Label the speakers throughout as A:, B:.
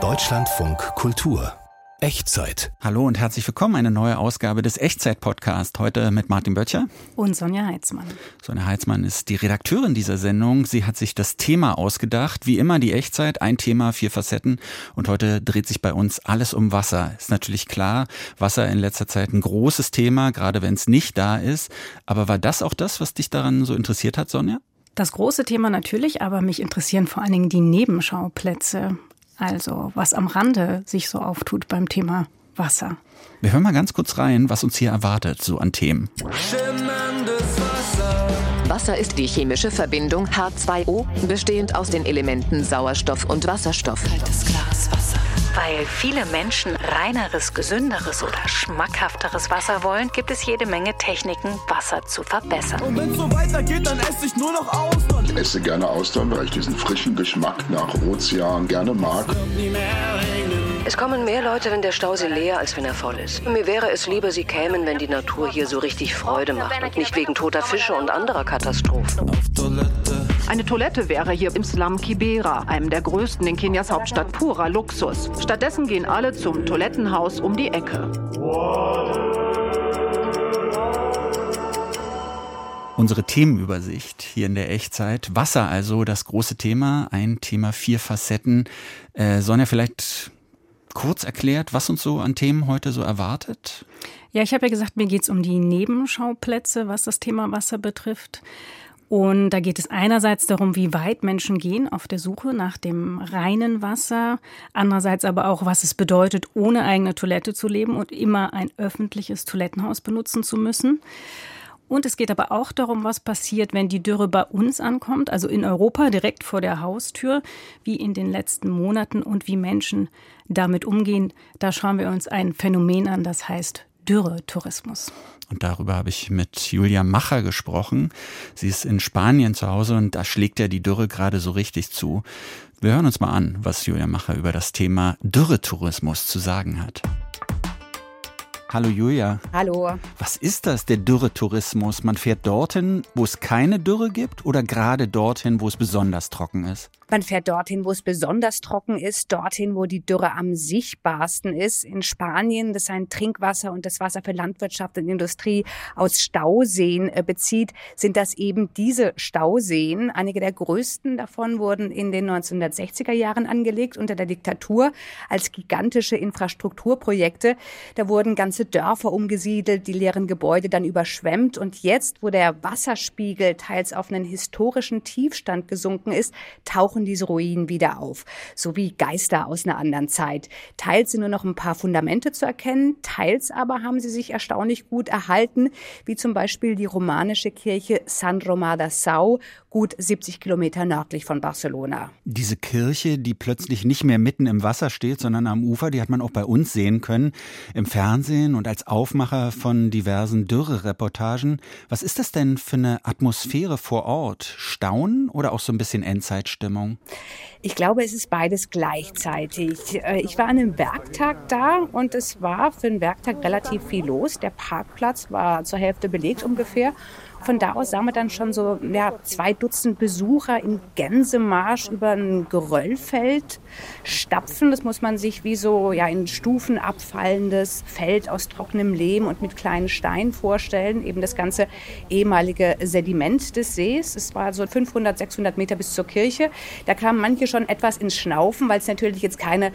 A: Deutschlandfunk Kultur Echtzeit.
B: Hallo und herzlich willkommen. Eine neue Ausgabe des Echtzeit-Podcast. Heute mit Martin Böttcher.
C: Und Sonja Heitzmann.
B: Sonja Heitzmann ist die Redakteurin dieser Sendung. Sie hat sich das Thema ausgedacht. Wie immer die Echtzeit. Ein Thema, vier Facetten. Und heute dreht sich bei uns alles um Wasser. Ist natürlich klar. Wasser in letzter Zeit ein großes Thema, gerade wenn es nicht da ist. Aber war das auch das, was dich daran so interessiert hat, Sonja?
C: Das große Thema natürlich, aber mich interessieren vor allen Dingen die Nebenschauplätze. Also was am Rande sich so auftut beim Thema Wasser.
B: Wir hören mal ganz kurz rein, was uns hier erwartet, so an Themen.
D: Wasser ist die chemische Verbindung H2O, bestehend aus den Elementen Sauerstoff und Wasserstoff.
E: Kaltes Glas Wasser. Weil viele Menschen reineres, gesünderes oder schmackhafteres Wasser wollen, gibt es jede Menge Techniken, Wasser zu verbessern.
F: Und wenn es so weitergeht, dann esse ich nur noch Austern.
G: Ich esse gerne Austern, weil ich diesen frischen Geschmack nach Ozean gerne mag.
H: Es kommen mehr Leute, wenn der Stausee leer, als wenn er voll ist. Mir wäre es lieber, sie kämen, wenn die Natur hier so richtig Freude macht und nicht wegen toter Fische und anderer Katastrophen.
I: Eine Toilette wäre hier im Slum Kibera, einem der größten in Kenias Hauptstadt, purer Luxus. Stattdessen gehen alle zum Toilettenhaus um die Ecke.
B: Unsere Themenübersicht hier in der Echtzeit. Wasser also das große Thema. Ein Thema, vier Facetten. Äh, Sonja, vielleicht kurz erklärt, was uns so an Themen heute so erwartet?
C: Ja, ich habe ja gesagt, mir geht es um die Nebenschauplätze, was das Thema Wasser betrifft. Und da geht es einerseits darum, wie weit Menschen gehen auf der Suche nach dem reinen Wasser, andererseits aber auch, was es bedeutet, ohne eigene Toilette zu leben und immer ein öffentliches Toilettenhaus benutzen zu müssen. Und es geht aber auch darum, was passiert, wenn die Dürre bei uns ankommt, also in Europa direkt vor der Haustür, wie in den letzten Monaten und wie Menschen damit umgehen. Da schauen wir uns ein Phänomen an, das heißt Dürretourismus.
B: Und darüber habe ich mit Julia Macher gesprochen. Sie ist in Spanien zu Hause und da schlägt ja die Dürre gerade so richtig zu. Wir hören uns mal an, was Julia Macher über das Thema Dürretourismus zu sagen hat. Hallo Julia.
J: Hallo.
B: Was ist das, der Dürretourismus? Man fährt dorthin, wo es keine Dürre gibt oder gerade dorthin, wo es besonders trocken ist?
J: Man fährt dorthin, wo es besonders trocken ist, dorthin, wo die Dürre am sichtbarsten ist. In Spanien, das sein Trinkwasser und das Wasser für Landwirtschaft und Industrie aus Stauseen äh, bezieht, sind das eben diese Stauseen. Einige der größten davon wurden in den 1960er Jahren angelegt unter der Diktatur als gigantische Infrastrukturprojekte. Da wurden ganze Dörfer umgesiedelt, die leeren Gebäude dann überschwemmt. Und jetzt, wo der Wasserspiegel teils auf einen historischen Tiefstand gesunken ist, tauchen tauchen diese Ruinen wieder auf, so wie Geister aus einer anderen Zeit. Teils sind nur noch ein paar Fundamente zu erkennen, teils aber haben sie sich erstaunlich gut erhalten, wie zum Beispiel die romanische Kirche San Romà Sau, gut 70 Kilometer nördlich von Barcelona.
B: Diese Kirche, die plötzlich nicht mehr mitten im Wasser steht, sondern am Ufer, die hat man auch bei uns sehen können, im Fernsehen und als Aufmacher von diversen Dürre-Reportagen. Was ist das denn für eine Atmosphäre vor Ort? Staunen oder auch so ein bisschen Endzeitstimmung?
J: Ich glaube, es ist beides gleichzeitig. Äh, ich war an einem Werktag da und es war für einen Werktag relativ viel los. Der Parkplatz war zur Hälfte belegt ungefähr. Von da aus sahen wir dann schon so ja, zwei Dutzend Besucher im Gänsemarsch über ein Geröllfeld stapfen. Das muss man sich wie so ja, in Stufen abfallendes Feld aus trockenem Lehm und mit kleinen Steinen vorstellen. Eben das ganze ehemalige Sediment des Sees. Es war so 500, 600 Meter bis zur Kirche. Da kamen manche schon etwas ins Schnaufen, weil es natürlich jetzt keine äh,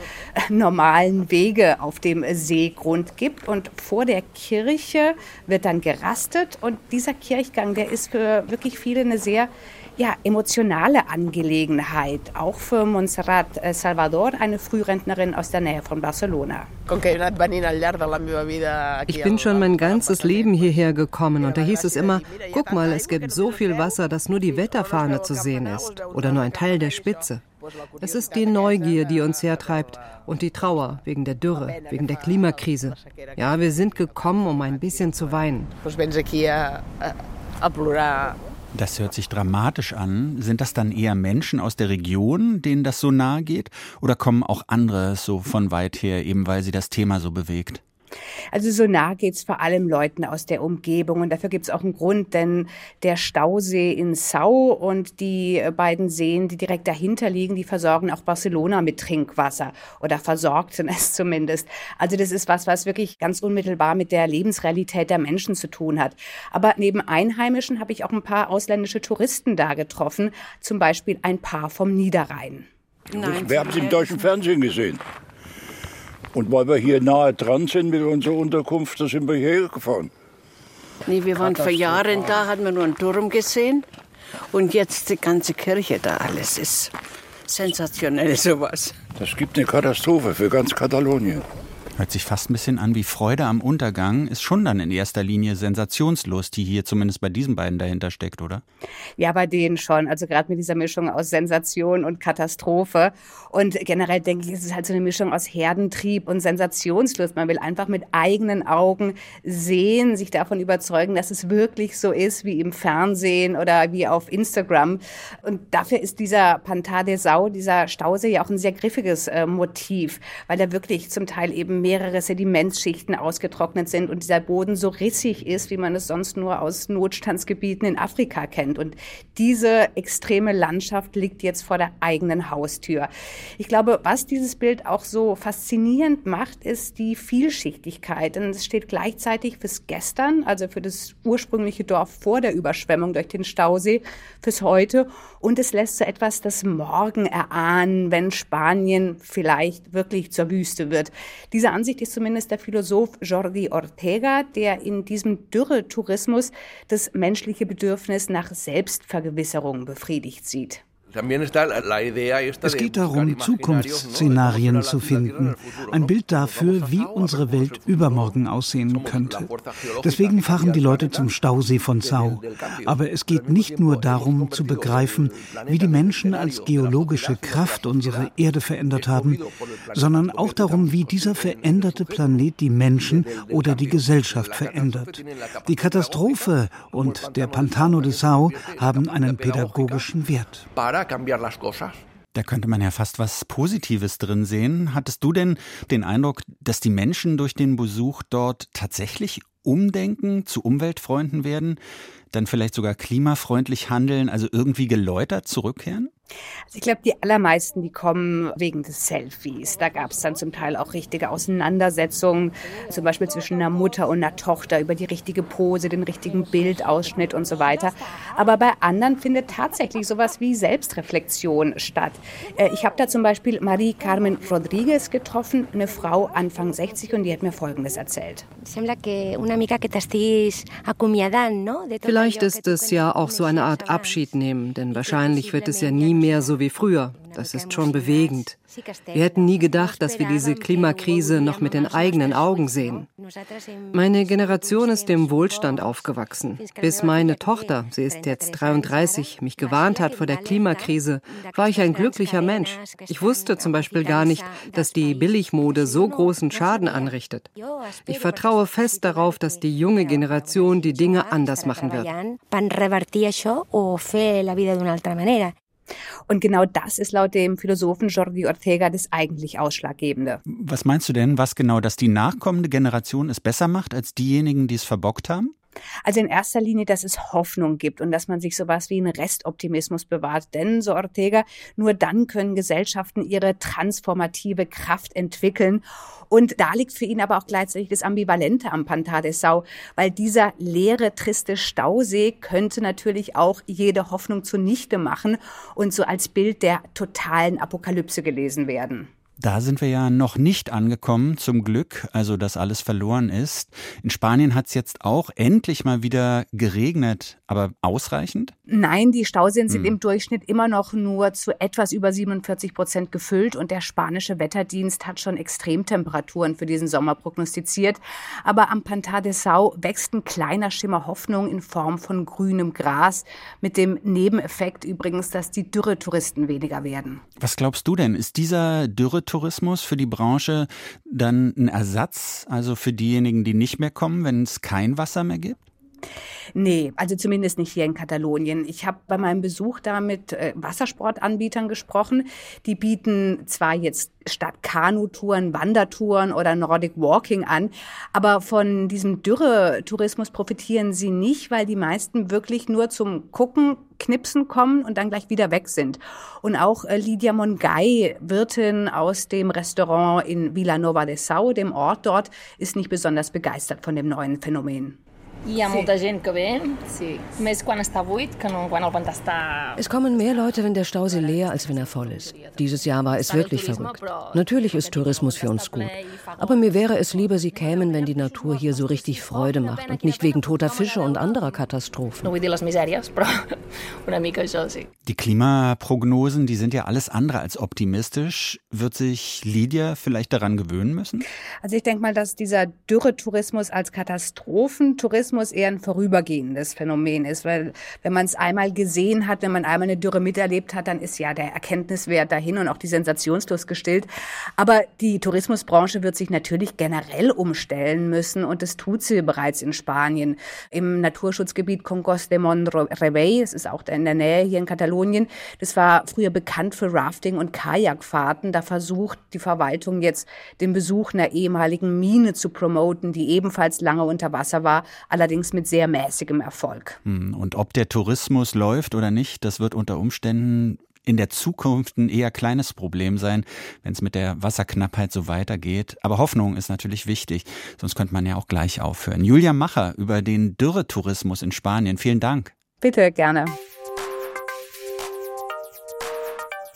J: normalen Wege auf dem Seegrund gibt. Und vor der Kirche wird dann gerastet und dieser Kirch Durchgang, der ist für wirklich viele eine sehr ja, emotionale Angelegenheit, auch für Montserrat äh, Salvador, eine Frührentnerin aus der Nähe von Barcelona.
K: Ich bin schon mein ganzes Leben hierher gekommen und da hieß es immer, guck mal, es gibt so viel Wasser, dass nur die Wetterfahne zu sehen ist oder nur ein Teil der Spitze. Es ist die Neugier, die uns hertreibt und die Trauer wegen der Dürre, wegen der Klimakrise. Ja, wir sind gekommen, um ein bisschen zu weinen.
B: Das hört sich dramatisch an. Sind das dann eher Menschen aus der Region, denen das so nahe geht? Oder kommen auch andere so von weit her, eben weil sie das Thema so bewegt?
J: Also so nah geht's vor allem Leuten aus der Umgebung und dafür gibt's auch einen Grund, denn der Stausee in Sau und die äh, beiden Seen, die direkt dahinter liegen, die versorgen auch Barcelona mit Trinkwasser oder versorgten es zumindest. Also das ist was, was wirklich ganz unmittelbar mit der Lebensrealität der Menschen zu tun hat. Aber neben Einheimischen habe ich auch ein paar ausländische Touristen da getroffen, zum Beispiel ein Paar vom Niederrhein.
L: Nein, wir haben es im deutschen Fernsehen gesehen. Und weil wir hier nahe dran sind mit unserer Unterkunft, da sind wir hierher gefahren.
M: Nee, wir waren vor Jahren da, hatten wir nur einen Turm gesehen. Und jetzt die ganze Kirche da, alles ist sensationell sowas.
L: Das gibt eine Katastrophe für ganz Katalonien.
B: Hört sich fast ein bisschen an wie Freude am Untergang, ist schon dann in erster Linie Sensationslust, die hier zumindest bei diesen beiden dahinter steckt, oder?
J: Ja, bei denen schon. Also gerade mit dieser Mischung aus Sensation und Katastrophe. Und generell denke ich, es ist halt so eine Mischung aus Herdentrieb und Sensationslust. Man will einfach mit eigenen Augen sehen, sich davon überzeugen, dass es wirklich so ist wie im Fernsehen oder wie auf Instagram. Und dafür ist dieser Pantar de Sau, dieser Stausee ja auch ein sehr griffiges äh, Motiv, weil er wirklich zum Teil eben mehrere Sedimentschichten ausgetrocknet sind und dieser Boden so rissig ist, wie man es sonst nur aus Notstandsgebieten in Afrika kennt. Und diese extreme Landschaft liegt jetzt vor der eigenen Haustür. Ich glaube, was dieses Bild auch so faszinierend macht, ist die Vielschichtigkeit. Denn es steht gleichzeitig fürs Gestern, also für das ursprüngliche Dorf vor der Überschwemmung durch den Stausee, fürs Heute und es lässt so etwas das Morgen erahnen, wenn Spanien vielleicht wirklich zur Wüste wird. Diese Ansicht ist zumindest der Philosoph Jordi Ortega, der in diesem Dürretourismus das menschliche Bedürfnis nach Selbstvergewisserung befriedigt sieht.
N: Es geht darum, Zukunftsszenarien zu finden, ein Bild dafür, wie unsere Welt übermorgen aussehen könnte. Deswegen fahren die Leute zum Stausee von Sau. Aber es geht nicht nur darum zu begreifen, wie die Menschen als geologische Kraft unsere Erde verändert haben, sondern auch darum, wie dieser veränderte Planet die Menschen oder die Gesellschaft verändert. Die Katastrophe und der Pantano de Sau haben einen pädagogischen Wert
B: cambiar las cosas. Da könnte man ja fast was Positives drin sehen. Hattest du denn den Eindruck, dass die Menschen durch den Besuch dort tatsächlich umdenken, zu Umweltfreunden werden, dann vielleicht sogar klimafreundlich handeln, also irgendwie geläutert zurückkehren?
J: Also ich glaube, die allermeisten, die kommen wegen des Selfies. Da gab es dann zum Teil auch richtige Auseinandersetzungen, zum Beispiel zwischen einer Mutter und einer Tochter über die richtige Pose, den richtigen Bildausschnitt und so weiter. Aber bei anderen findet tatsächlich sowas wie Selbstreflexion statt. Äh, ich habe da zum Beispiel Marie Carmen Rodriguez getroffen, eine Frau Anfang 60 und die hat mir Folgendes erzählt.
K: Vielleicht ist es ja auch so eine Art Abschied nehmen, denn wahrscheinlich wird es ja nie mehr so wie früher. Das ist schon bewegend. Wir hätten nie gedacht, dass wir diese Klimakrise noch mit den eigenen Augen sehen. Meine Generation ist im Wohlstand aufgewachsen. Bis meine Tochter, sie ist jetzt 33, mich gewarnt hat vor der Klimakrise, war ich ein glücklicher Mensch. Ich wusste zum Beispiel gar nicht, dass die Billigmode so großen Schaden anrichtet. Ich vertraue fest darauf, dass die junge Generation die Dinge anders machen wird.
J: Und genau das ist laut dem Philosophen Jordi Ortega das eigentlich Ausschlaggebende.
B: Was meinst du denn, was genau, dass die nachkommende Generation es besser macht als diejenigen, die es verbockt haben?
J: Also in erster Linie, dass es Hoffnung gibt und dass man sich sowas wie einen Restoptimismus bewahrt. Denn, so Ortega, nur dann können Gesellschaften ihre transformative Kraft entwickeln. Und da liegt für ihn aber auch gleichzeitig das Ambivalente am Pantar de Sau, weil dieser leere, triste Stausee könnte natürlich auch jede Hoffnung zunichte machen und so als Bild der totalen Apokalypse gelesen werden.
B: Da sind wir ja noch nicht angekommen, zum Glück, also dass alles verloren ist. In Spanien hat es jetzt auch endlich mal wieder geregnet, aber ausreichend?
J: Nein, die Stauseen sind hm. im Durchschnitt immer noch nur zu etwas über 47 Prozent gefüllt und der spanische Wetterdienst hat schon Extremtemperaturen für diesen Sommer prognostiziert. Aber am Pantar de Sau wächst ein kleiner Schimmer Hoffnung in Form von grünem Gras, mit dem Nebeneffekt übrigens, dass die Dürretouristen weniger werden.
B: Was glaubst du denn? Ist dieser Dürretourismus Tourismus für die Branche dann ein Ersatz, also für diejenigen, die nicht mehr kommen, wenn es kein Wasser mehr gibt?
J: Nee, also zumindest nicht hier in Katalonien. Ich habe bei meinem Besuch da mit äh, Wassersportanbietern gesprochen. Die bieten zwar jetzt statt Kanutouren, Wandertouren oder Nordic Walking an, aber von diesem Dürretourismus profitieren sie nicht, weil die meisten wirklich nur zum Gucken, Knipsen kommen und dann gleich wieder weg sind. Und auch äh, Lydia Mongay, Wirtin aus dem Restaurant in Villanova de Sau, dem Ort dort, ist nicht besonders begeistert von dem neuen Phänomen.
O: Hi ha molta gent que ve, sí. més quan està buit que no quan el pantà està...
H: Es kommen mehr Leute, wenn der Stausee leer, als wenn er voll ist. Dieses Jahr war es wirklich verrückt. Natürlich ist Tourismus für uns gut. Aber mir wäre es lieber, Sie kämen, wenn die Natur hier so richtig Freude macht und nicht wegen toter Fische und anderer Katastrophen.
B: Die Klimaprognosen, die sind ja alles andere als optimistisch. Wird sich Lydia vielleicht daran gewöhnen müssen?
J: Also ich denke mal, dass dieser Dürretourismus als Katastrophentourismus Tourismus eher ein vorübergehendes Phänomen ist, weil wenn man es einmal gesehen hat, wenn man einmal eine Dürre miterlebt hat, dann ist ja der Erkenntniswert dahin und auch die Sensationslust gestillt. Aber die Tourismusbranche wird sich natürlich generell umstellen müssen und das tut sie bereits in Spanien. Im Naturschutzgebiet Congos de Montrevey, das ist auch in der Nähe hier in Katalonien, das war früher bekannt für Rafting und Kajakfahrten. Da versucht die Verwaltung jetzt den Besuch einer ehemaligen Mine zu promoten, die ebenfalls lange unter Wasser war, allerdings mit sehr mäßigem Erfolg.
B: Hm, und ob der Tourismus läuft oder nicht, das wird unter Umständen in der Zukunft ein eher kleines Problem sein, wenn es mit der Wasserknappheit so weitergeht. Aber Hoffnung ist natürlich wichtig, sonst könnte man ja auch gleich aufhören. Julia Macher über den Dürretourismus in Spanien. Vielen Dank.
J: Bitte, gerne.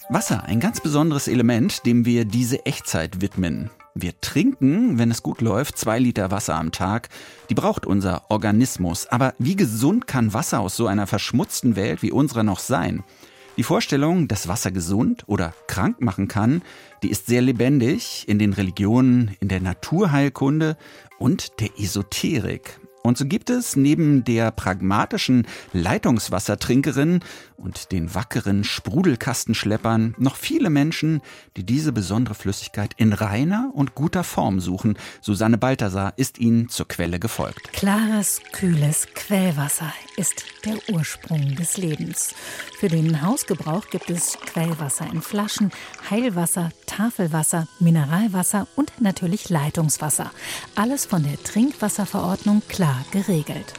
B: Wasser, ein ganz besonderes Element, dem wir diese Echtzeit widmen. Wir trinken, wenn es gut läuft, zwei Liter Wasser am Tag. Die braucht unser Organismus. Aber wie gesund kann Wasser aus so einer verschmutzten Welt wie unserer noch sein? Die Vorstellung, dass Wasser gesund oder krank machen kann, die ist sehr lebendig in den Religionen, in der Naturheilkunde und der Esoterik. Und so gibt es neben der pragmatischen Leitungswassertrinkerin und den wackeren Sprudelkastenschleppern noch viele Menschen, die diese besondere Flüssigkeit in reiner und guter Form suchen. Susanne Balthasar ist ihnen zur Quelle gefolgt.
P: Klares, kühles Quellwasser ist der Ursprung des Lebens. Für den Hausgebrauch gibt es Quellwasser in Flaschen, Heilwasser, Tafelwasser, Mineralwasser und natürlich Leitungswasser. Alles von der Trinkwasserverordnung klar geregelt.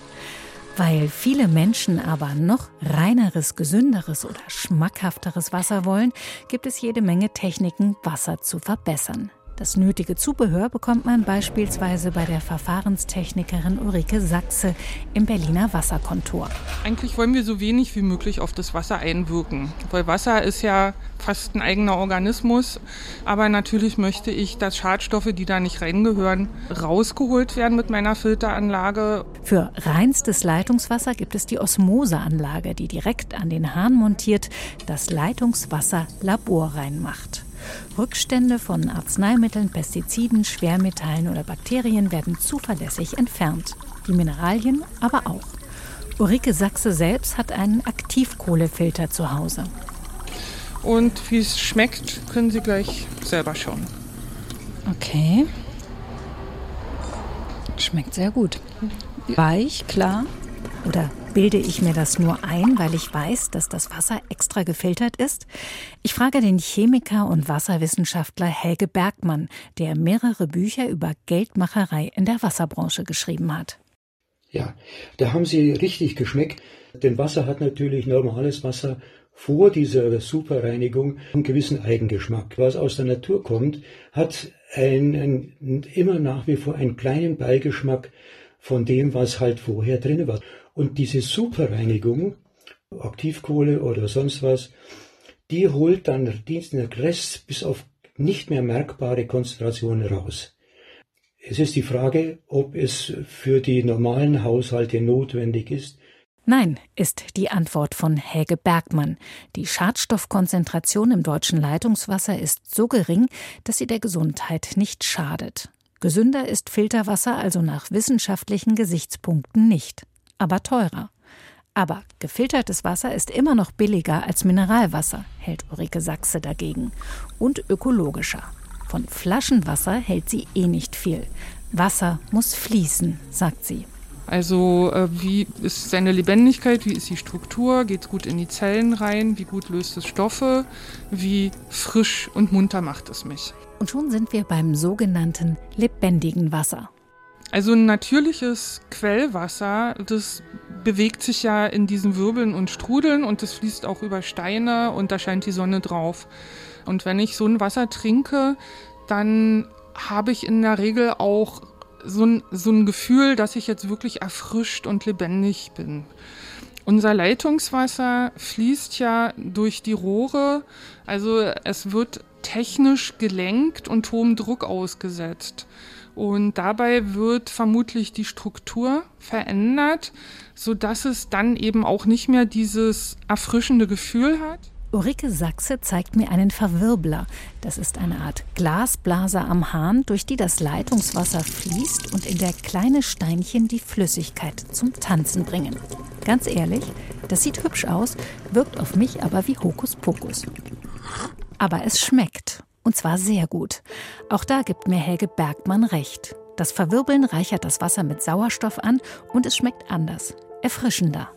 P: Weil viele Menschen aber noch reineres, gesünderes oder schmackhafteres Wasser wollen, gibt es jede Menge Techniken, Wasser zu verbessern. Das nötige Zubehör bekommt man beispielsweise bei der Verfahrenstechnikerin Ulrike Sachse im Berliner Wasserkontor.
Q: Eigentlich wollen wir so wenig wie möglich auf das Wasser einwirken, weil Wasser ist ja fast ein eigener Organismus. Aber natürlich möchte ich, dass Schadstoffe, die da nicht reingehören, rausgeholt werden mit meiner Filteranlage.
P: Für reinstes Leitungswasser gibt es die Osmoseanlage, die direkt an den Hahn montiert das Leitungswasser laborrein macht. Rückstände von Arzneimitteln, Pestiziden, Schwermetallen oder Bakterien werden zuverlässig entfernt. Die Mineralien aber auch. Ulrike Sachse selbst hat einen Aktivkohlefilter zu Hause.
Q: Und wie es schmeckt, können Sie gleich selber schauen.
P: Okay. Schmeckt sehr gut. Weich, klar. Oder bilde ich mir das nur ein, weil ich weiß, dass das Wasser extra gefiltert ist? Ich frage den Chemiker und Wasserwissenschaftler Helge Bergmann, der mehrere Bücher über Geldmacherei in der Wasserbranche geschrieben hat.
R: Ja, da haben Sie richtig geschmeckt. Denn Wasser hat natürlich normales Wasser vor dieser Superreinigung einen gewissen Eigengeschmack. Was aus der Natur kommt, hat einen, immer nach wie vor einen kleinen Beigeschmack von dem, was halt vorher drin war. Und diese Superreinigung, Aktivkohle oder sonst was, die holt dann den Rest bis auf nicht mehr merkbare Konzentrationen raus. Es ist die Frage, ob es für die normalen Haushalte notwendig ist.
P: Nein, ist die Antwort von Helge Bergmann. Die Schadstoffkonzentration im deutschen Leitungswasser ist so gering, dass sie der Gesundheit nicht schadet. Gesünder ist Filterwasser also nach wissenschaftlichen Gesichtspunkten nicht aber teurer. Aber gefiltertes Wasser ist immer noch billiger als Mineralwasser, hält Ulrike Sachse dagegen. Und ökologischer. Von Flaschenwasser hält sie eh nicht viel. Wasser muss fließen, sagt sie.
Q: Also äh, wie ist seine Lebendigkeit, wie ist die Struktur, geht es gut in die Zellen rein, wie gut löst es Stoffe, wie frisch und munter macht es mich.
P: Und schon sind wir beim sogenannten lebendigen Wasser.
Q: Also ein natürliches Quellwasser, das bewegt sich ja in diesen Wirbeln und Strudeln und das fließt auch über Steine und da scheint die Sonne drauf. Und wenn ich so ein Wasser trinke, dann habe ich in der Regel auch so ein, so ein Gefühl, dass ich jetzt wirklich erfrischt und lebendig bin. Unser Leitungswasser fließt ja durch die Rohre, also es wird technisch gelenkt und hohem Druck ausgesetzt. Und dabei wird vermutlich die Struktur verändert, sodass es dann eben auch nicht mehr dieses erfrischende Gefühl hat.
P: Ulrike Sachse zeigt mir einen Verwirbler. Das ist eine Art Glasblase am Hahn, durch die das Leitungswasser fließt und in der kleine Steinchen die Flüssigkeit zum Tanzen bringen. Ganz ehrlich, das sieht hübsch aus, wirkt auf mich aber wie Hokuspokus. Aber es schmeckt. Und zwar sehr gut. Auch da gibt mir Helge Bergmann recht. Das Verwirbeln reichert das Wasser mit Sauerstoff an und es schmeckt anders, erfrischender.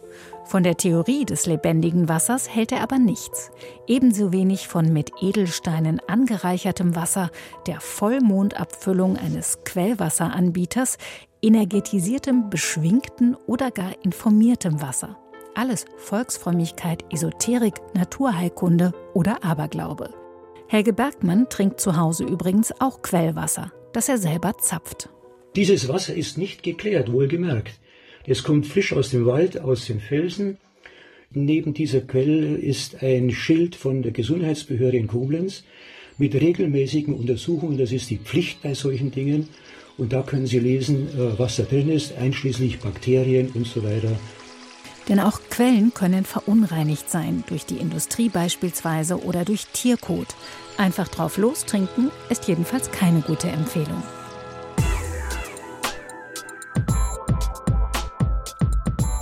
P: Von der Theorie des lebendigen Wassers hält er aber nichts. Ebenso wenig von mit Edelsteinen angereichertem Wasser, der Vollmondabfüllung eines Quellwasseranbieters, energetisiertem, beschwingten oder gar informiertem Wasser. Alles Volksfrömmigkeit, Esoterik, Naturheilkunde oder Aberglaube. Helge Bergmann trinkt zu Hause übrigens auch Quellwasser, das er selber zapft.
R: Dieses Wasser ist nicht geklärt, wohlgemerkt. Es kommt frisch aus dem Wald, aus den Felsen. Neben dieser Quelle ist ein Schild von der Gesundheitsbehörde in Koblenz mit regelmäßigen Untersuchungen. Das ist die Pflicht bei solchen Dingen. Und da können Sie lesen, äh, was da drin ist, einschließlich Bakterien und so weiter.
P: Denn auch Quellen können verunreinigt sein, durch die Industrie beispielsweise oder durch Tierkot. Einfach drauf lostrinken ist jedenfalls keine gute Empfehlung.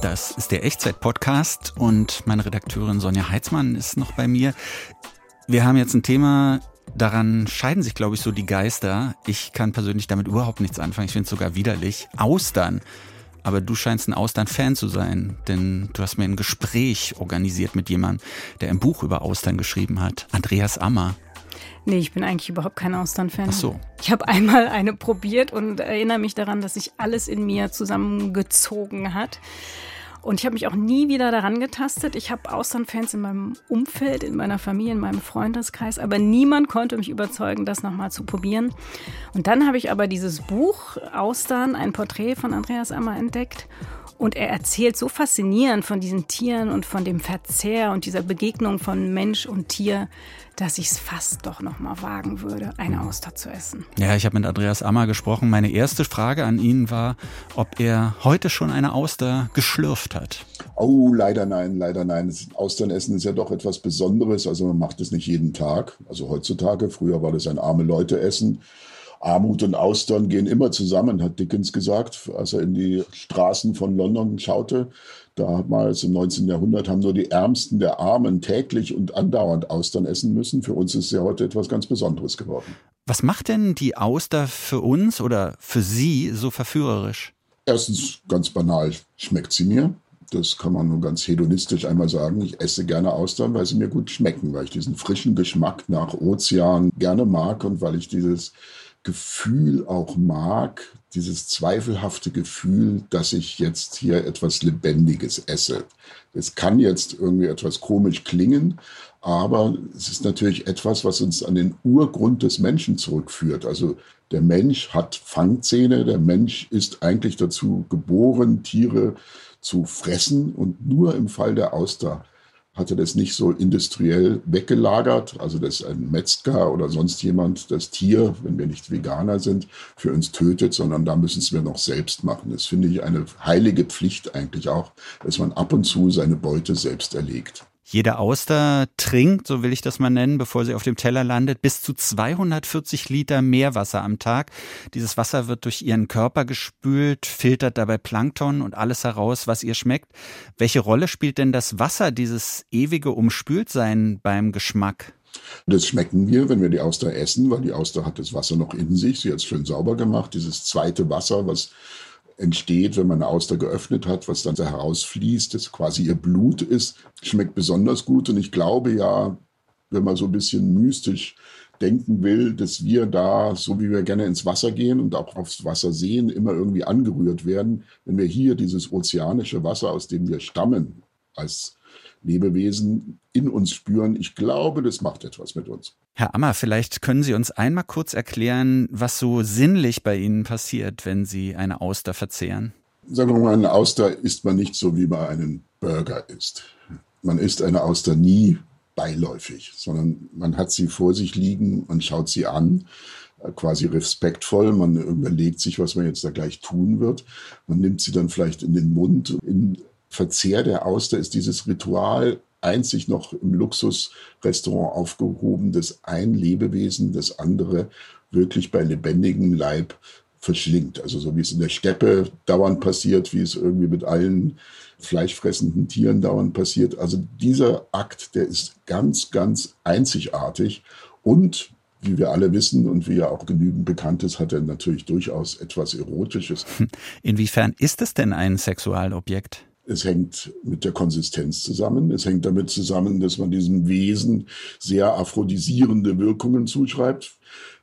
B: Das ist der Echtzeit-Podcast und meine Redakteurin Sonja Heitzmann ist noch bei mir. Wir haben jetzt ein Thema, daran scheiden sich, glaube ich, so die Geister. Ich kann persönlich damit überhaupt nichts anfangen. Ich finde es sogar widerlich. Austern. Aber du scheinst ein Austern-Fan zu sein, denn du hast mir ein Gespräch organisiert mit jemandem, der ein Buch über Austern geschrieben hat. Andreas Ammer.
C: Nee, ich bin eigentlich überhaupt kein Austern-Fan.
B: Ach so.
C: Ich habe einmal eine probiert und erinnere mich daran, dass sich alles in mir zusammengezogen hat. Und ich habe mich auch nie wieder daran getastet. Ich habe Austernfans in meinem Umfeld, in meiner Familie, in meinem Freundeskreis, aber niemand konnte mich überzeugen, das nochmal zu probieren. Und dann habe ich aber dieses Buch Austern, ein Porträt von Andreas Ammer entdeckt. Und er erzählt so faszinierend von diesen Tieren und von dem Verzehr und dieser Begegnung von Mensch und Tier, dass ich es fast doch noch mal wagen würde, eine Auster zu essen.
B: Ja, ich habe mit Andreas Ammer gesprochen. Meine erste Frage an ihn war, ob er heute schon eine Auster geschlürft hat.
G: Oh, leider nein, leider nein. Austernessen ist ja doch etwas Besonderes. Also man macht es nicht jeden Tag. Also heutzutage. Früher war das ein arme Leute Essen. Armut und Austern gehen immer zusammen, hat Dickens gesagt, als er in die Straßen von London schaute. Damals im 19. Jahrhundert haben nur die Ärmsten der Armen täglich und andauernd Austern essen müssen. Für uns ist es ja heute etwas ganz Besonderes geworden.
B: Was macht denn die Auster für uns oder für Sie so verführerisch?
G: Erstens, ganz banal, schmeckt sie mir. Das kann man nur ganz hedonistisch einmal sagen. Ich esse gerne Austern, weil sie mir gut schmecken, weil ich diesen frischen Geschmack nach Ozean gerne mag und weil ich dieses Gefühl auch mag, dieses zweifelhafte Gefühl, dass ich jetzt hier etwas Lebendiges esse. Es kann jetzt irgendwie etwas komisch klingen, aber es ist natürlich etwas, was uns an den Urgrund des Menschen zurückführt. Also der Mensch hat Fangzähne, der Mensch ist eigentlich dazu geboren, Tiere zu fressen und nur im Fall der Auster hatte das nicht so industriell weggelagert, also dass ein Metzger oder sonst jemand das Tier, wenn wir nicht Veganer sind, für uns tötet, sondern da müssen es wir noch selbst machen. Das finde ich eine heilige Pflicht eigentlich auch, dass man ab und zu seine Beute selbst erlegt.
B: Jede Auster trinkt, so will ich das mal nennen, bevor sie auf dem Teller landet, bis zu 240 Liter Meerwasser am Tag. Dieses Wasser wird durch ihren Körper gespült, filtert dabei Plankton und alles heraus, was ihr schmeckt. Welche Rolle spielt denn das Wasser, dieses ewige Umspültsein beim Geschmack?
G: Das schmecken wir, wenn wir die Auster essen, weil die Auster hat das Wasser noch in sich. Sie hat es schön sauber gemacht. Dieses zweite Wasser, was entsteht, wenn man eine Auster geöffnet hat, was dann da herausfließt, das quasi ihr Blut ist, schmeckt besonders gut. Und ich glaube ja, wenn man so ein bisschen mystisch denken will, dass wir da, so wie wir gerne ins Wasser gehen und auch aufs Wasser sehen, immer irgendwie angerührt werden, wenn wir hier dieses ozeanische Wasser, aus dem wir stammen, als Lebewesen in uns spüren. Ich glaube, das macht etwas mit uns.
B: Herr Ammer, vielleicht können Sie uns einmal kurz erklären, was so sinnlich bei Ihnen passiert, wenn Sie eine Auster verzehren.
G: Sagen wir mal, eine Auster isst man nicht so, wie man einen Burger isst. Man isst eine Auster nie beiläufig, sondern man hat sie vor sich liegen, man schaut sie an, quasi respektvoll, man überlegt sich, was man jetzt da gleich tun wird. Man nimmt sie dann vielleicht in den Mund. Im Verzehr der Auster ist dieses Ritual einzig noch im Luxusrestaurant aufgehoben, dass ein Lebewesen das andere wirklich bei lebendigem Leib verschlingt. Also so wie es in der Steppe dauernd passiert, wie es irgendwie mit allen fleischfressenden Tieren dauernd passiert. Also dieser Akt, der ist ganz, ganz einzigartig und wie wir alle wissen und wie ja auch genügend bekannt ist, hat er natürlich durchaus etwas Erotisches.
B: Inwiefern ist es denn ein Sexualobjekt?
G: Es hängt mit der Konsistenz zusammen. Es hängt damit zusammen, dass man diesem Wesen sehr aphrodisierende Wirkungen zuschreibt.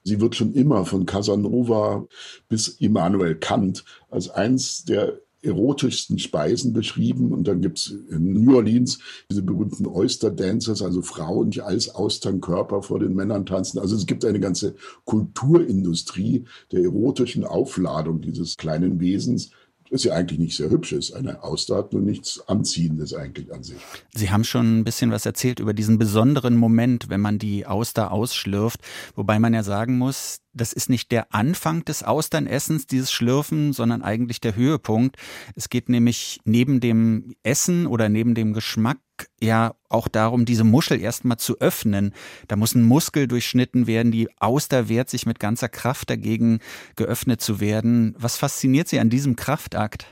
G: Sie wird schon immer von Casanova bis Immanuel Kant als eins der erotischsten Speisen beschrieben. Und dann gibt es in New Orleans diese berühmten Oyster Dancers, also Frauen, die als Austernkörper vor den Männern tanzen. Also es gibt eine ganze Kulturindustrie der erotischen Aufladung dieses kleinen Wesens ist ja eigentlich nicht sehr hübsch ist. Eine Auster hat nur nichts Anziehendes eigentlich an sich.
B: Sie haben schon ein bisschen was erzählt über diesen besonderen Moment, wenn man die Auster ausschlürft. Wobei man ja sagen muss, das ist nicht der Anfang des Austernessens, dieses Schlürfen, sondern eigentlich der Höhepunkt. Es geht nämlich neben dem Essen oder neben dem Geschmack ja auch darum, diese Muschel erstmal zu öffnen. Da muss ein Muskel durchschnitten werden. Die Auster wehrt sich mit ganzer Kraft dagegen, geöffnet zu werden. Was fasziniert Sie an diesem Kraftakt?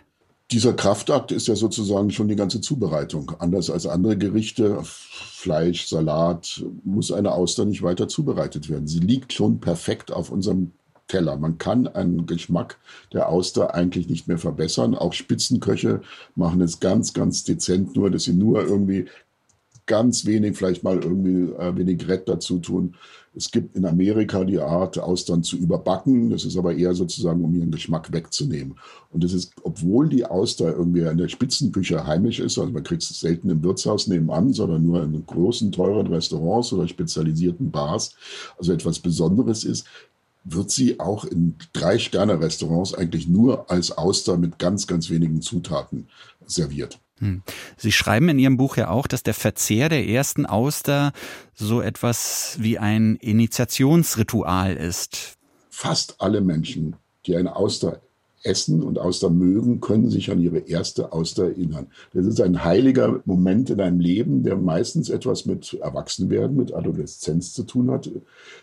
G: Dieser Kraftakt ist ja sozusagen schon die ganze Zubereitung. Anders als andere Gerichte, Fleisch, Salat, muss eine Auster nicht weiter zubereitet werden. Sie liegt schon perfekt auf unserem Teller. Man kann einen Geschmack der Auster eigentlich nicht mehr verbessern. Auch Spitzenköche machen es ganz, ganz dezent, nur dass sie nur irgendwie ganz wenig, vielleicht mal irgendwie äh, Vinaigrette dazu tun. Es gibt in Amerika die Art, Austern zu überbacken. Das ist aber eher sozusagen, um ihren Geschmack wegzunehmen. Und das ist, obwohl die Auster irgendwie in der Spitzenküche heimisch ist, also man kriegt es selten im Wirtshaus nebenan, sondern nur in großen, teuren Restaurants oder spezialisierten Bars, also etwas Besonderes ist, wird sie auch in Drei-Sterne-Restaurants eigentlich nur als Auster mit ganz, ganz wenigen Zutaten serviert. Hm.
B: Sie schreiben in Ihrem Buch ja auch, dass der Verzehr der ersten Auster so etwas wie ein Initiationsritual ist.
G: Fast alle Menschen, die eine Auster essen und Auster mögen, können sich an ihre erste Auster erinnern. Das ist ein heiliger Moment in einem Leben, der meistens etwas mit Erwachsenwerden, mit Adoleszenz zu tun hat.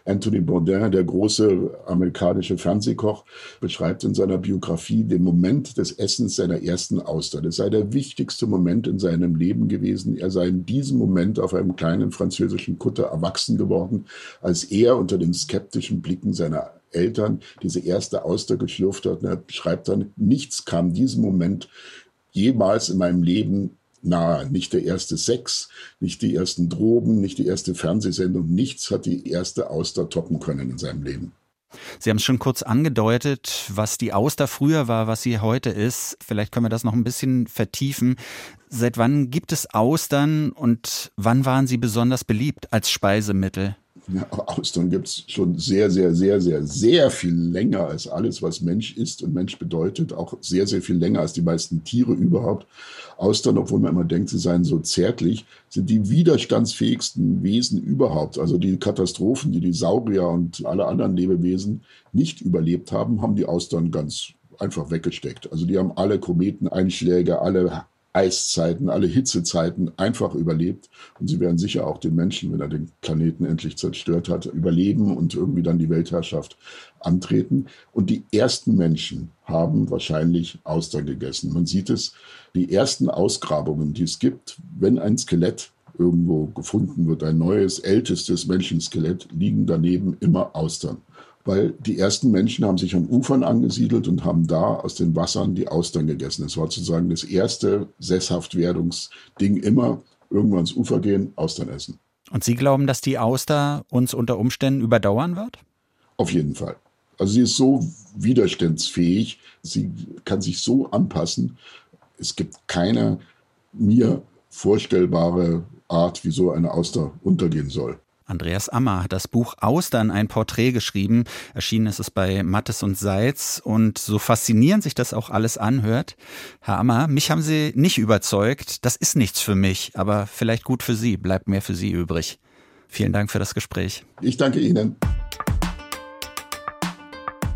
G: Anthony Bourdain, der große amerikanische Fernsehkoch, beschreibt in seiner Biografie den Moment des Essens seiner ersten Auster. Das sei der wichtigste Moment in seinem Leben gewesen. Er sei in diesem Moment auf einem kleinen französischen Kutter erwachsen geworden, als er unter den skeptischen Blicken seiner Eltern diese erste Auster geschlürft hat. Und er schreibt dann, nichts kam diesem Moment jemals in meinem Leben nahe. Nicht der erste Sex, nicht die ersten Drogen, nicht die erste Fernsehsendung. Nichts hat die erste Auster toppen können in seinem Leben.
B: Sie haben es schon kurz angedeutet, was die Auster früher war, was sie heute ist. Vielleicht können wir das noch ein bisschen vertiefen. Seit wann gibt es Austern und wann waren sie besonders beliebt als Speisemittel?
G: Ja, Austern gibt es schon sehr, sehr, sehr, sehr, sehr viel länger als alles, was Mensch ist und Mensch bedeutet. Auch sehr, sehr viel länger als die meisten Tiere überhaupt. Austern, obwohl man immer denkt, sie seien so zärtlich, sind die widerstandsfähigsten Wesen überhaupt. Also die Katastrophen, die die Saurier und alle anderen Lebewesen nicht überlebt haben, haben die Austern ganz einfach weggesteckt. Also die haben alle Kometeneinschläge, alle Eiszeiten, alle Hitzezeiten einfach überlebt. Und sie werden sicher auch den Menschen, wenn er den Planeten endlich zerstört hat, überleben und irgendwie dann die Weltherrschaft antreten. Und die ersten Menschen haben wahrscheinlich Austern gegessen. Man sieht es, die ersten Ausgrabungen, die es gibt, wenn ein Skelett irgendwo gefunden wird, ein neues, ältestes Menschenskelett, liegen daneben immer Austern. Weil die ersten Menschen haben sich an Ufern angesiedelt und haben da aus den Wassern die Austern gegessen. Das war sozusagen das erste Sesshaftwerdungsding immer, irgendwann ans Ufer gehen, Austern essen.
B: Und Sie glauben, dass die Auster uns unter Umständen überdauern wird?
G: Auf jeden Fall. Also sie ist so widerstandsfähig, sie kann sich so anpassen. Es gibt keine mir vorstellbare Art, wie so eine Auster untergehen soll.
B: Andreas Ammer hat das Buch Austern ein Porträt geschrieben. Erschienen ist es bei Mattes und Seitz. Und so faszinierend sich das auch alles anhört. Herr Ammer, mich haben Sie nicht überzeugt. Das ist nichts für mich, aber vielleicht gut für Sie. Bleibt mehr für Sie übrig. Vielen Dank für das Gespräch.
G: Ich danke Ihnen.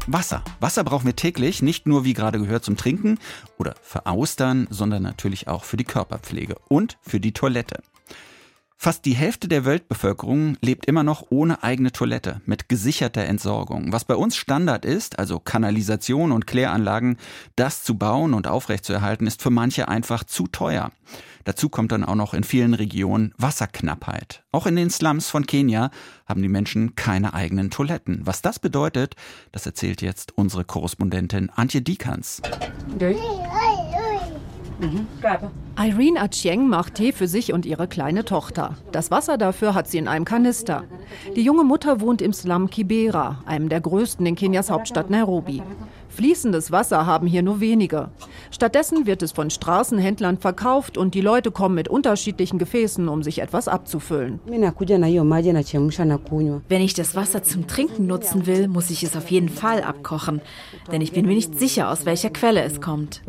B: Wasser. Wasser brauchen wir täglich, nicht nur wie gerade gehört zum Trinken oder für Austern, sondern natürlich auch für die Körperpflege und für die Toilette. Fast die Hälfte der Weltbevölkerung lebt immer noch ohne eigene Toilette, mit gesicherter Entsorgung. Was bei uns Standard ist, also Kanalisation und Kläranlagen, das zu bauen und aufrechtzuerhalten, ist für manche einfach zu teuer. Dazu kommt dann auch noch in vielen Regionen Wasserknappheit. Auch in den Slums von Kenia haben die Menschen keine eigenen Toiletten. Was das bedeutet, das erzählt jetzt unsere Korrespondentin Antje Dikans.
S: Mhm. Irene Achieng macht Tee für sich und ihre kleine Tochter. Das Wasser dafür hat sie in einem Kanister. Die junge Mutter wohnt im Slum Kibera, einem der größten in Kenias Hauptstadt Nairobi. Fließendes Wasser haben hier nur wenige. Stattdessen wird es von Straßenhändlern verkauft und die Leute kommen mit unterschiedlichen Gefäßen, um sich etwas abzufüllen.
T: Wenn ich das Wasser zum Trinken nutzen will, muss ich es auf jeden Fall abkochen, denn ich bin mir nicht sicher, aus welcher Quelle es kommt.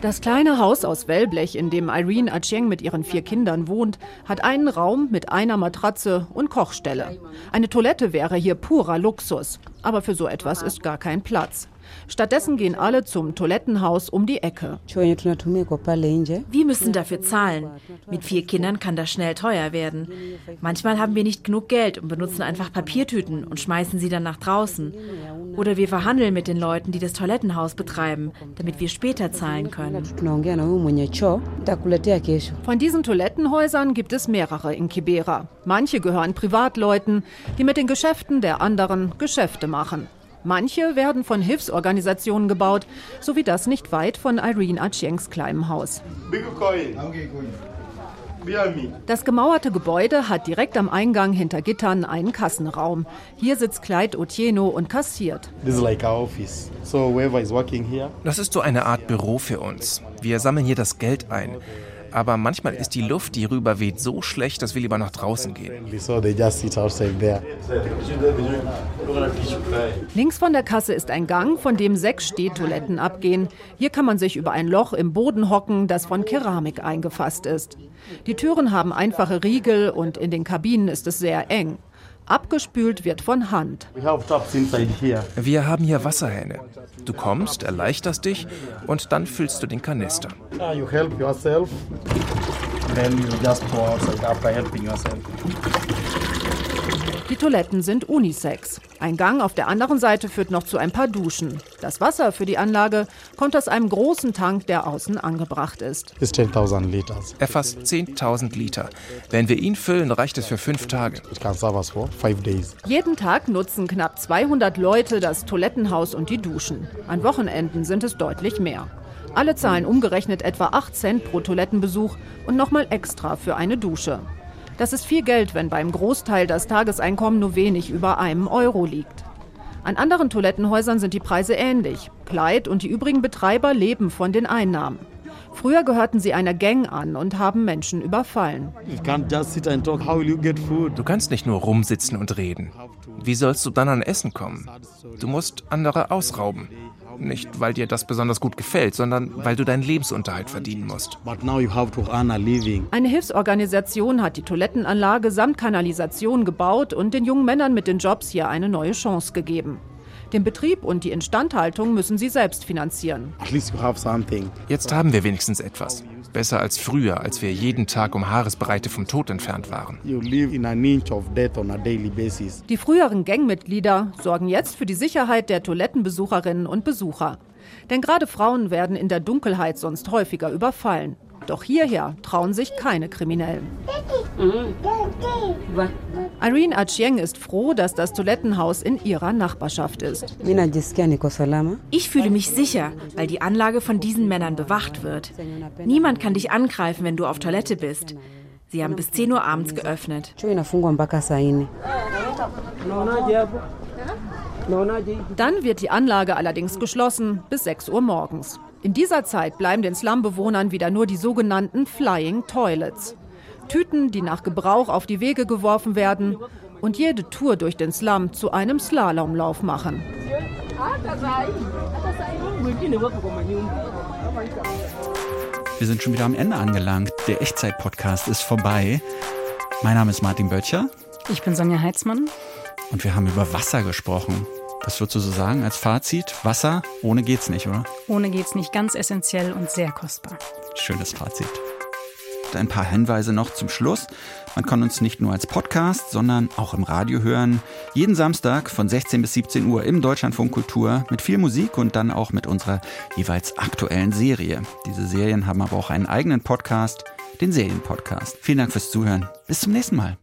S: Das kleine Haus aus Wellblech, in dem Irene Achieng mit ihren vier Kindern wohnt, hat einen Raum mit einer Matratze und Kochstelle. Eine Toilette wäre hier pur purer Luxus. Aber für so etwas ist gar kein Platz. Stattdessen gehen alle zum Toilettenhaus um die Ecke.
T: Wir müssen dafür zahlen. Mit vier Kindern kann das schnell teuer werden. Manchmal haben wir nicht genug Geld und benutzen einfach Papiertüten und schmeißen sie dann nach draußen. Oder wir verhandeln mit den Leuten, die das Toilettenhaus betreiben, damit wir später zahlen können.
S: Von diesen Toilettenhäusern gibt es mehrere in Kibera. Manche gehören Privatleuten, die mit den Geschäften der anderen Geschäfte machen. Manche werden von Hilfsorganisationen gebaut, so wie das nicht weit von Irene Achiengs kleinem Haus. Das gemauerte Gebäude hat direkt am Eingang hinter Gittern einen Kassenraum. Hier sitzt Clyde Otieno und kassiert.
U: Das ist so eine Art Büro für uns. Wir sammeln hier das Geld ein aber manchmal ist die Luft, die rüberweht, so schlecht, dass wir lieber nach draußen gehen.
S: Links von der Kasse ist ein Gang, von dem sechs Stehtoiletten abgehen. Hier kann man sich über ein Loch im Boden hocken, das von Keramik eingefasst ist. Die Türen haben einfache Riegel und in den Kabinen ist es sehr eng. Abgespült wird von Hand.
U: Wir haben hier Wasserhähne. Du kommst, erleichterst dich und dann füllst du den Kanister.
S: Yourself. Die Toiletten sind Unisex. Ein Gang auf der anderen Seite führt noch zu ein paar Duschen. Das Wasser für die Anlage kommt aus einem großen Tank, der außen angebracht ist.
U: Er fasst 10.000 Liter. Wenn wir ihn füllen, reicht es für fünf Tage.
S: Jeden Tag nutzen knapp 200 Leute das Toilettenhaus und die Duschen. An Wochenenden sind es deutlich mehr. Alle zahlen umgerechnet etwa 8 Cent pro Toilettenbesuch und nochmal extra für eine Dusche. Das ist viel Geld, wenn beim Großteil das Tageseinkommen nur wenig über einem Euro liegt. An anderen Toilettenhäusern sind die Preise ähnlich. Clyde und die übrigen Betreiber leben von den Einnahmen. Früher gehörten sie einer Gang an und haben Menschen überfallen.
U: Du kannst nicht nur rumsitzen und reden. Wie sollst du dann an Essen kommen? Du musst andere ausrauben. Nicht, weil dir das besonders gut gefällt, sondern weil du deinen Lebensunterhalt verdienen musst.
S: Eine Hilfsorganisation hat die Toilettenanlage samt Kanalisation gebaut und den jungen Männern mit den Jobs hier eine neue Chance gegeben. Den Betrieb und die Instandhaltung müssen sie selbst finanzieren.
U: Jetzt haben wir wenigstens etwas. Besser als früher, als wir jeden Tag um Haaresbreite vom Tod entfernt waren.
S: Die früheren Gangmitglieder sorgen jetzt für die Sicherheit der Toilettenbesucherinnen und Besucher. Denn gerade Frauen werden in der Dunkelheit sonst häufiger überfallen. Doch hierher trauen sich keine Kriminellen. Irene Achieng ist froh, dass das Toilettenhaus in ihrer Nachbarschaft ist.
T: Ich fühle mich sicher, weil die Anlage von diesen Männern bewacht wird. Niemand kann dich angreifen, wenn du auf Toilette bist. Sie haben bis 10 Uhr abends geöffnet.
S: Dann wird die Anlage allerdings geschlossen bis 6 Uhr morgens. In dieser Zeit bleiben den Slumbewohnern wieder nur die sogenannten Flying Toilets. Tüten, die nach Gebrauch auf die Wege geworfen werden und jede Tour durch den Slum zu einem Slalomlauf machen.
B: Wir sind schon wieder am Ende angelangt. Der Echtzeit-Podcast ist vorbei. Mein Name ist Martin Böttcher.
C: Ich bin Sonja Heitzmann.
B: Und wir haben über Wasser gesprochen. Was würdest du so sagen als Fazit? Wasser, ohne geht's nicht, oder?
C: Ohne geht's nicht, ganz essentiell und sehr kostbar.
B: Schönes Fazit. Ein paar Hinweise noch zum Schluss. Man kann uns nicht nur als Podcast, sondern auch im Radio hören. Jeden Samstag von 16 bis 17 Uhr im Deutschlandfunk Kultur mit viel Musik und dann auch mit unserer jeweils aktuellen Serie. Diese Serien haben aber auch einen eigenen Podcast, den Serienpodcast. Vielen Dank fürs Zuhören. Bis zum nächsten Mal.